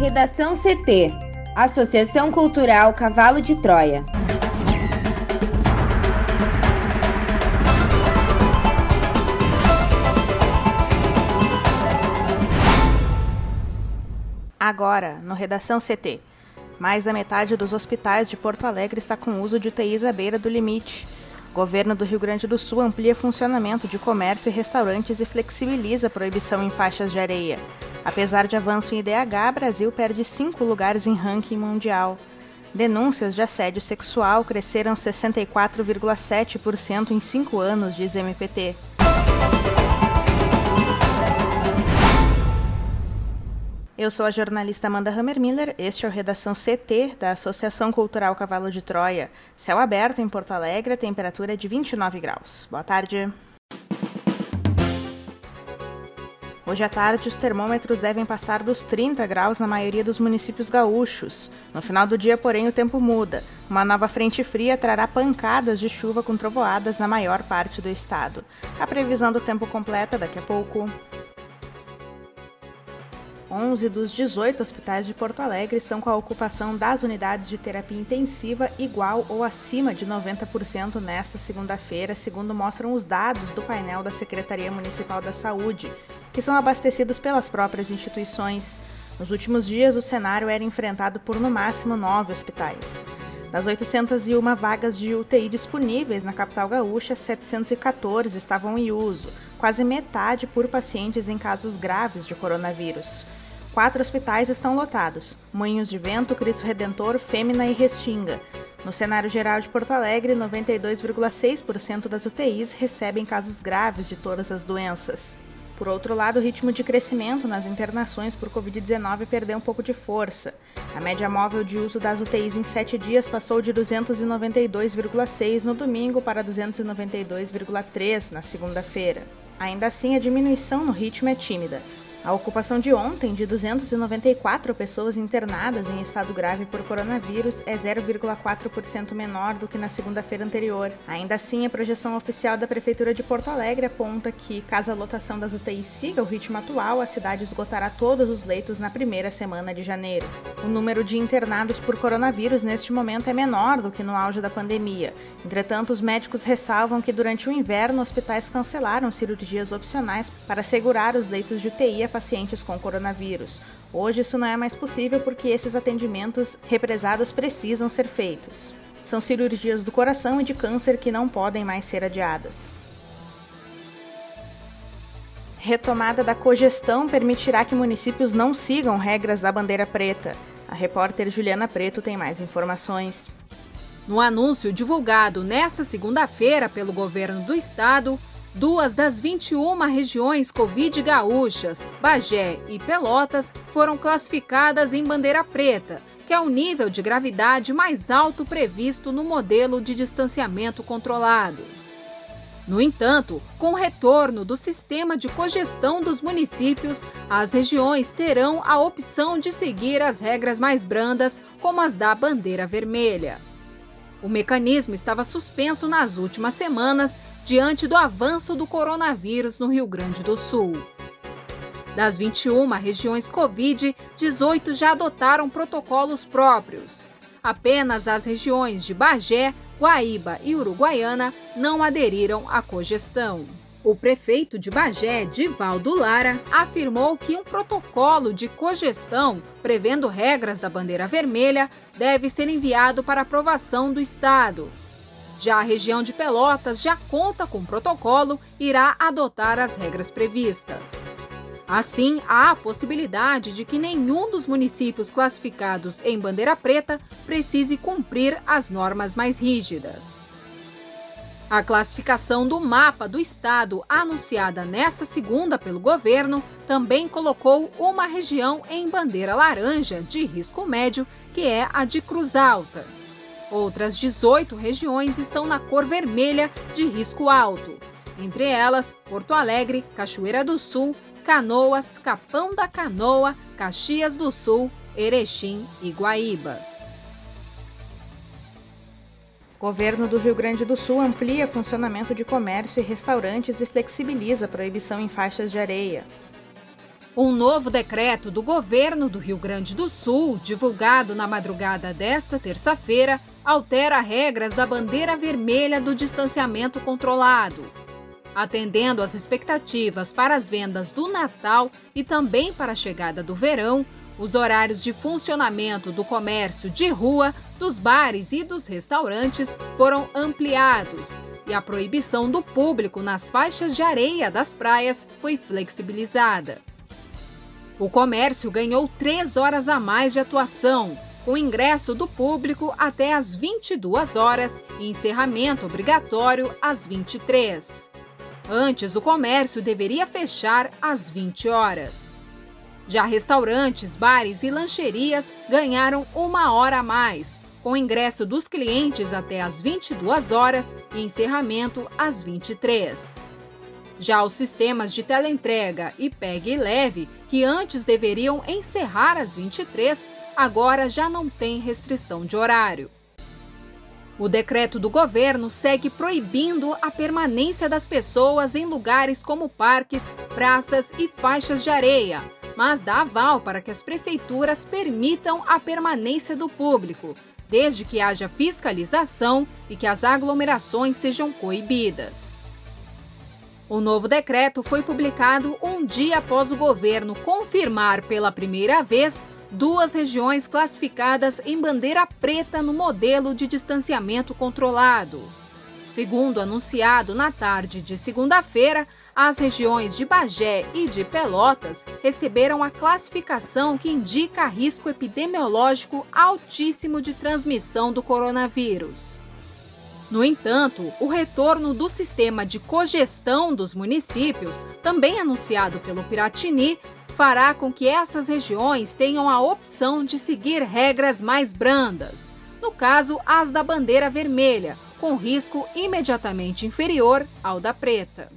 Redação CT Associação Cultural Cavalo de Troia. Agora, no Redação CT. Mais da metade dos hospitais de Porto Alegre está com uso de UTIs à beira do limite. Governo do Rio Grande do Sul amplia funcionamento de comércio e restaurantes e flexibiliza a proibição em faixas de areia. Apesar de avanço em IDH, Brasil perde cinco lugares em ranking mundial. Denúncias de assédio sexual cresceram 64,7% em cinco anos, diz MPT. Eu sou a jornalista Amanda Hammermiller, este é o Redação CT da Associação Cultural Cavalo de Troia. Céu aberto em Porto Alegre, temperatura de 29 graus. Boa tarde. Hoje à tarde, os termômetros devem passar dos 30 graus na maioria dos municípios gaúchos. No final do dia, porém, o tempo muda. Uma nova frente fria trará pancadas de chuva com trovoadas na maior parte do estado. A previsão do tempo completa daqui a pouco. 11 dos 18 hospitais de Porto Alegre estão com a ocupação das unidades de terapia intensiva igual ou acima de 90% nesta segunda-feira, segundo mostram os dados do painel da Secretaria Municipal da Saúde, que são abastecidos pelas próprias instituições. Nos últimos dias, o cenário era enfrentado por no máximo nove hospitais. Das 801 vagas de UTI disponíveis na capital gaúcha, 714 estavam em uso, quase metade por pacientes em casos graves de coronavírus. Quatro hospitais estão lotados: Moinhos de Vento, Cristo Redentor, Fêmina e Restinga. No cenário geral de Porto Alegre, 92,6% das UTIs recebem casos graves de todas as doenças. Por outro lado, o ritmo de crescimento nas internações por Covid-19 perdeu um pouco de força. A média móvel de uso das UTIs em sete dias passou de 292,6 no domingo para 292,3 na segunda-feira. Ainda assim, a diminuição no ritmo é tímida. A ocupação de ontem, de 294 pessoas internadas em estado grave por coronavírus, é 0,4% menor do que na segunda-feira anterior. Ainda assim, a projeção oficial da Prefeitura de Porto Alegre aponta que, caso a lotação das UTIs siga o ritmo atual, a cidade esgotará todos os leitos na primeira semana de janeiro. O número de internados por coronavírus neste momento é menor do que no auge da pandemia. Entretanto, os médicos ressalvam que durante o inverno, hospitais cancelaram cirurgias opcionais para assegurar os leitos de UTI pacientes com coronavírus. Hoje isso não é mais possível porque esses atendimentos represados precisam ser feitos. São cirurgias do coração e de câncer que não podem mais ser adiadas. Retomada da cogestão permitirá que municípios não sigam regras da bandeira preta. A repórter Juliana Preto tem mais informações. No anúncio divulgado nesta segunda-feira pelo governo do estado, Duas das 21 regiões Covid gaúchas, Bagé e Pelotas, foram classificadas em bandeira preta, que é o nível de gravidade mais alto previsto no modelo de distanciamento controlado. No entanto, com o retorno do sistema de cogestão dos municípios, as regiões terão a opção de seguir as regras mais brandas, como as da bandeira vermelha. O mecanismo estava suspenso nas últimas semanas diante do avanço do coronavírus no Rio Grande do Sul. Das 21 regiões Covid, 18 já adotaram protocolos próprios. Apenas as regiões de Bagé, Guaíba e Uruguaiana não aderiram à cogestão. O prefeito de Bagé, Divaldo Lara, afirmou que um protocolo de cogestão prevendo regras da bandeira vermelha deve ser enviado para aprovação do Estado. Já a região de Pelotas já conta com protocolo e irá adotar as regras previstas. Assim, há a possibilidade de que nenhum dos municípios classificados em bandeira preta precise cumprir as normas mais rígidas. A classificação do mapa do estado, anunciada nesta segunda pelo governo, também colocou uma região em bandeira laranja de risco médio, que é a de Cruz Alta. Outras 18 regiões estão na cor vermelha de risco alto, entre elas Porto Alegre, Cachoeira do Sul, Canoas, Capão da Canoa, Caxias do Sul, Erechim e Guaíba. Governo do Rio Grande do Sul amplia funcionamento de comércio e restaurantes e flexibiliza a proibição em faixas de areia. Um novo decreto do governo do Rio Grande do Sul, divulgado na madrugada desta terça-feira, altera regras da bandeira vermelha do distanciamento controlado. Atendendo às expectativas para as vendas do Natal e também para a chegada do verão, os horários de funcionamento do comércio de rua, dos bares e dos restaurantes foram ampliados e a proibição do público nas faixas de areia das praias foi flexibilizada. O comércio ganhou três horas a mais de atuação, com ingresso do público até às 22 horas e encerramento obrigatório às 23. Antes, o comércio deveria fechar às 20 horas. Já restaurantes, bares e lancherias ganharam uma hora a mais, com ingresso dos clientes até às 22 horas e encerramento às 23. Já os sistemas de teleentrega e Pegue e Leve, que antes deveriam encerrar às 23, agora já não têm restrição de horário. O decreto do governo segue proibindo a permanência das pessoas em lugares como parques, praças e faixas de areia, mas dá aval para que as prefeituras permitam a permanência do público, desde que haja fiscalização e que as aglomerações sejam coibidas. O novo decreto foi publicado um dia após o governo confirmar pela primeira vez duas regiões classificadas em bandeira preta no modelo de distanciamento controlado. Segundo anunciado na tarde de segunda-feira, as regiões de Bagé e de Pelotas receberam a classificação que indica risco epidemiológico altíssimo de transmissão do coronavírus. No entanto, o retorno do sistema de cogestão dos municípios, também anunciado pelo Piratini, fará com que essas regiões tenham a opção de seguir regras mais brandas, no caso, as da bandeira vermelha, com risco imediatamente inferior ao da preta.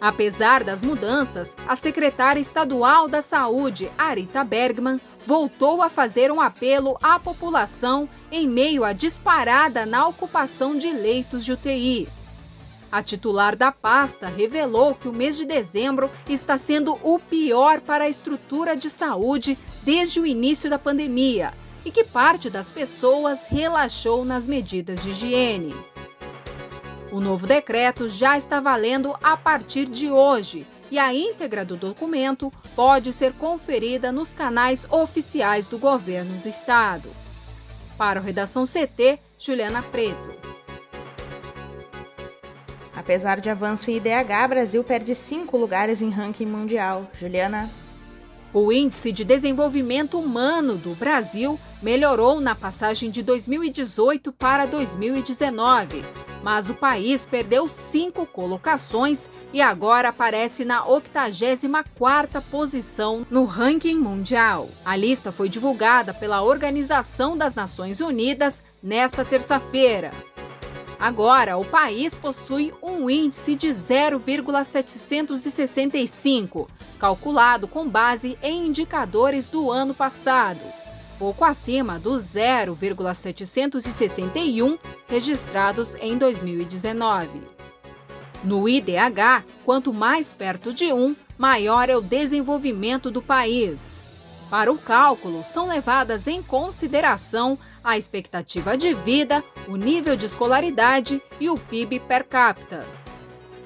Apesar das mudanças, a secretária estadual da Saúde, Arita Bergman, voltou a fazer um apelo à população em meio à disparada na ocupação de leitos de UTI. A titular da pasta revelou que o mês de dezembro está sendo o pior para a estrutura de saúde desde o início da pandemia e que parte das pessoas relaxou nas medidas de higiene. O novo decreto já está valendo a partir de hoje e a íntegra do documento pode ser conferida nos canais oficiais do governo do estado. Para o Redação CT, Juliana Preto. Apesar de avanço em IDH, Brasil perde cinco lugares em ranking mundial. Juliana. O Índice de Desenvolvimento Humano do Brasil melhorou na passagem de 2018 para 2019, mas o país perdeu cinco colocações e agora aparece na 84ª posição no ranking mundial. A lista foi divulgada pela Organização das Nações Unidas nesta terça-feira. Agora, o país possui um índice de 0,765, calculado com base em indicadores do ano passado, pouco acima dos 0,761 registrados em 2019. No IDH, quanto mais perto de 1, maior é o desenvolvimento do país. Para o cálculo, são levadas em consideração a expectativa de vida, o nível de escolaridade e o PIB per capita.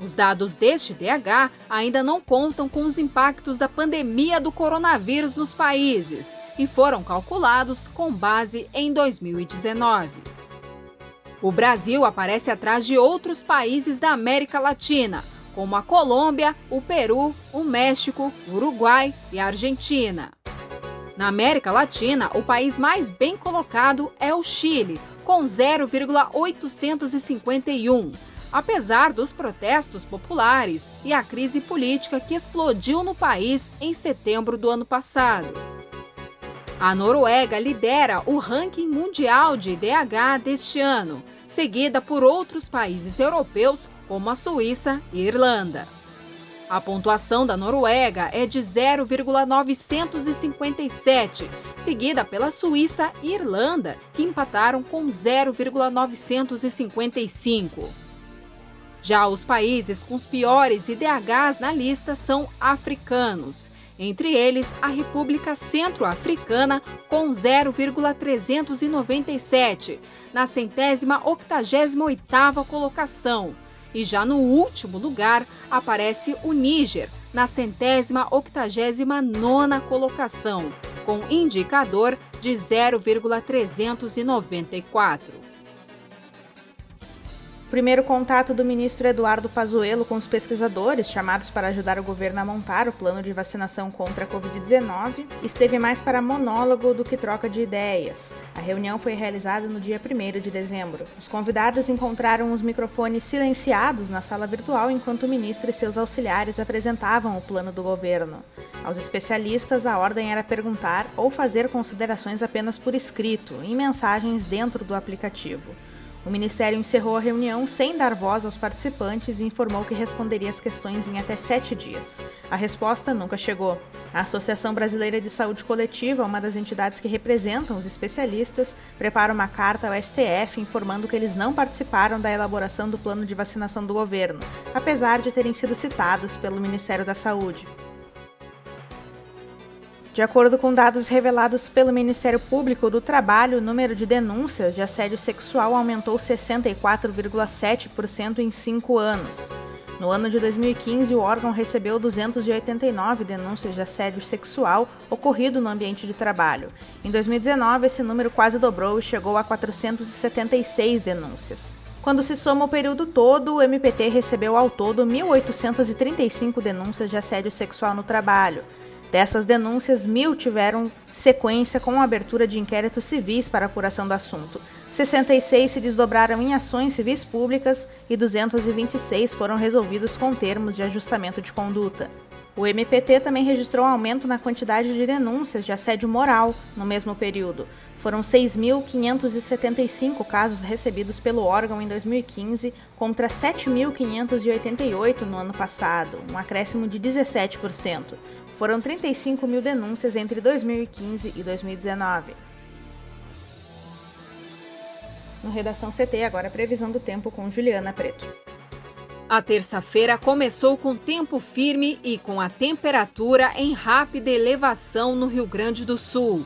Os dados deste DH ainda não contam com os impactos da pandemia do coronavírus nos países e foram calculados com base em 2019. O Brasil aparece atrás de outros países da América Latina, como a Colômbia, o Peru, o México, o Uruguai e a Argentina. Na América Latina, o país mais bem colocado é o Chile, com 0,851, apesar dos protestos populares e a crise política que explodiu no país em setembro do ano passado. A Noruega lidera o ranking mundial de IDH deste ano, seguida por outros países europeus como a Suíça e Irlanda. A pontuação da Noruega é de 0,957, seguida pela Suíça e Irlanda, que empataram com 0,955. Já os países com os piores IDHs na lista são africanos. Entre eles, a República Centro-Africana com 0,397, na centésima octagésima oitava colocação. E já no último lugar aparece o Níger, na centésima octagésima nona colocação, com indicador de 0,394. Primeiro contato do ministro Eduardo Pazuello com os pesquisadores chamados para ajudar o governo a montar o plano de vacinação contra a Covid-19 esteve mais para monólogo do que troca de ideias. A reunião foi realizada no dia 1 de dezembro. Os convidados encontraram os microfones silenciados na sala virtual enquanto o ministro e seus auxiliares apresentavam o plano do governo. Aos especialistas, a ordem era perguntar ou fazer considerações apenas por escrito, em mensagens dentro do aplicativo. O Ministério encerrou a reunião sem dar voz aos participantes e informou que responderia as questões em até sete dias. A resposta nunca chegou. A Associação Brasileira de Saúde Coletiva, uma das entidades que representam os especialistas, prepara uma carta ao STF informando que eles não participaram da elaboração do plano de vacinação do governo, apesar de terem sido citados pelo Ministério da Saúde. De acordo com dados revelados pelo Ministério Público do Trabalho, o número de denúncias de assédio sexual aumentou 64,7% em cinco anos. No ano de 2015, o órgão recebeu 289 denúncias de assédio sexual ocorrido no ambiente de trabalho. Em 2019, esse número quase dobrou e chegou a 476 denúncias. Quando se soma o período todo, o MPT recebeu ao todo 1.835 denúncias de assédio sexual no trabalho. Dessas denúncias, mil tiveram sequência com a abertura de inquéritos civis para apuração do assunto. 66 se desdobraram em ações civis públicas e 226 foram resolvidos com termos de ajustamento de conduta. O MPT também registrou um aumento na quantidade de denúncias de assédio moral no mesmo período. Foram 6.575 casos recebidos pelo órgão em 2015 contra 7.588 no ano passado, um acréscimo de 17%. Foram 35 mil denúncias entre 2015 e 2019. No Redação CT, agora previsão do tempo com Juliana Preto. A terça-feira começou com tempo firme e com a temperatura em rápida elevação no Rio Grande do Sul.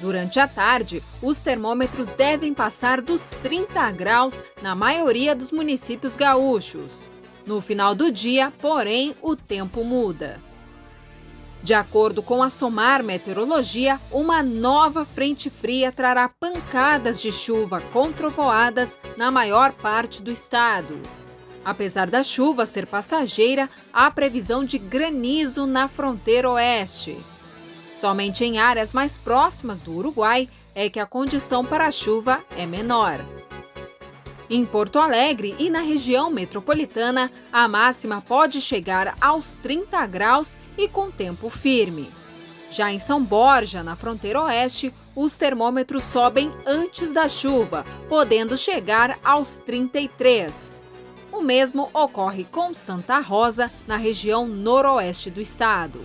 Durante a tarde, os termômetros devem passar dos 30 graus na maioria dos municípios gaúchos. No final do dia, porém, o tempo muda. De acordo com a Somar Meteorologia, uma nova frente fria trará pancadas de chuva com trovoadas na maior parte do estado. Apesar da chuva ser passageira, há previsão de granizo na fronteira oeste. Somente em áreas mais próximas do Uruguai é que a condição para a chuva é menor. Em Porto Alegre e na região metropolitana, a máxima pode chegar aos 30 graus e com tempo firme. Já em São Borja, na fronteira oeste, os termômetros sobem antes da chuva, podendo chegar aos 33. O mesmo ocorre com Santa Rosa, na região noroeste do estado.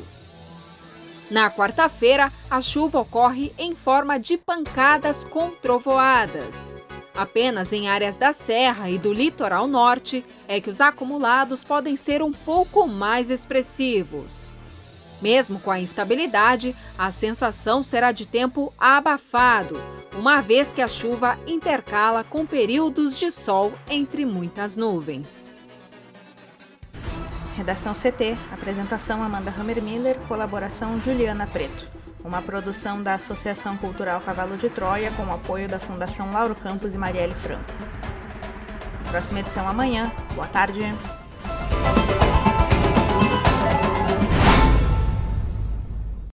Na quarta-feira, a chuva ocorre em forma de pancadas com trovoadas. Apenas em áreas da Serra e do litoral norte é que os acumulados podem ser um pouco mais expressivos. Mesmo com a instabilidade, a sensação será de tempo abafado, uma vez que a chuva intercala com períodos de sol entre muitas nuvens. Redação CT, apresentação Amanda Hammermiller, colaboração Juliana Preto uma produção da Associação Cultural Cavalo de Troia com o apoio da Fundação Lauro Campos e Marielle Franco. Próxima edição amanhã. Boa tarde.